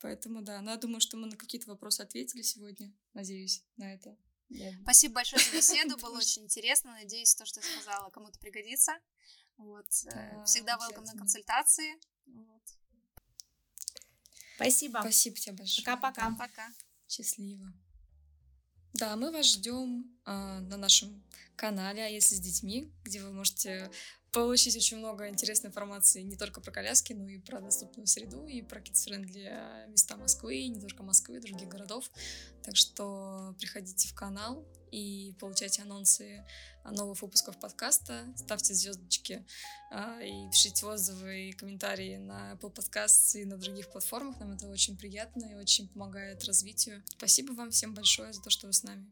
Поэтому да, ну я думаю, что мы на какие-то вопросы ответили сегодня. Надеюсь на это. Спасибо большое за беседу, было очень интересно. Надеюсь, то, что я сказала, кому-то пригодится. Вот. Э, всегда welcome на консультации. Вот. Спасибо. Спасибо тебе большое. Пока-пока. Пока. Счастливо. Да, мы вас ждем а, на нашем канале, а если с детьми, где вы можете получить очень много интересной информации не только про коляски, но и про доступную среду, и про kids-friendly места Москвы, и не только Москвы, других городов. Так что приходите в канал и получайте анонсы новых выпусков подкаста, ставьте звездочки а, и пишите отзывы и комментарии на Apple Podcasts и на других платформах. Нам это очень приятно и очень помогает развитию. Спасибо вам всем большое за то, что вы с нами.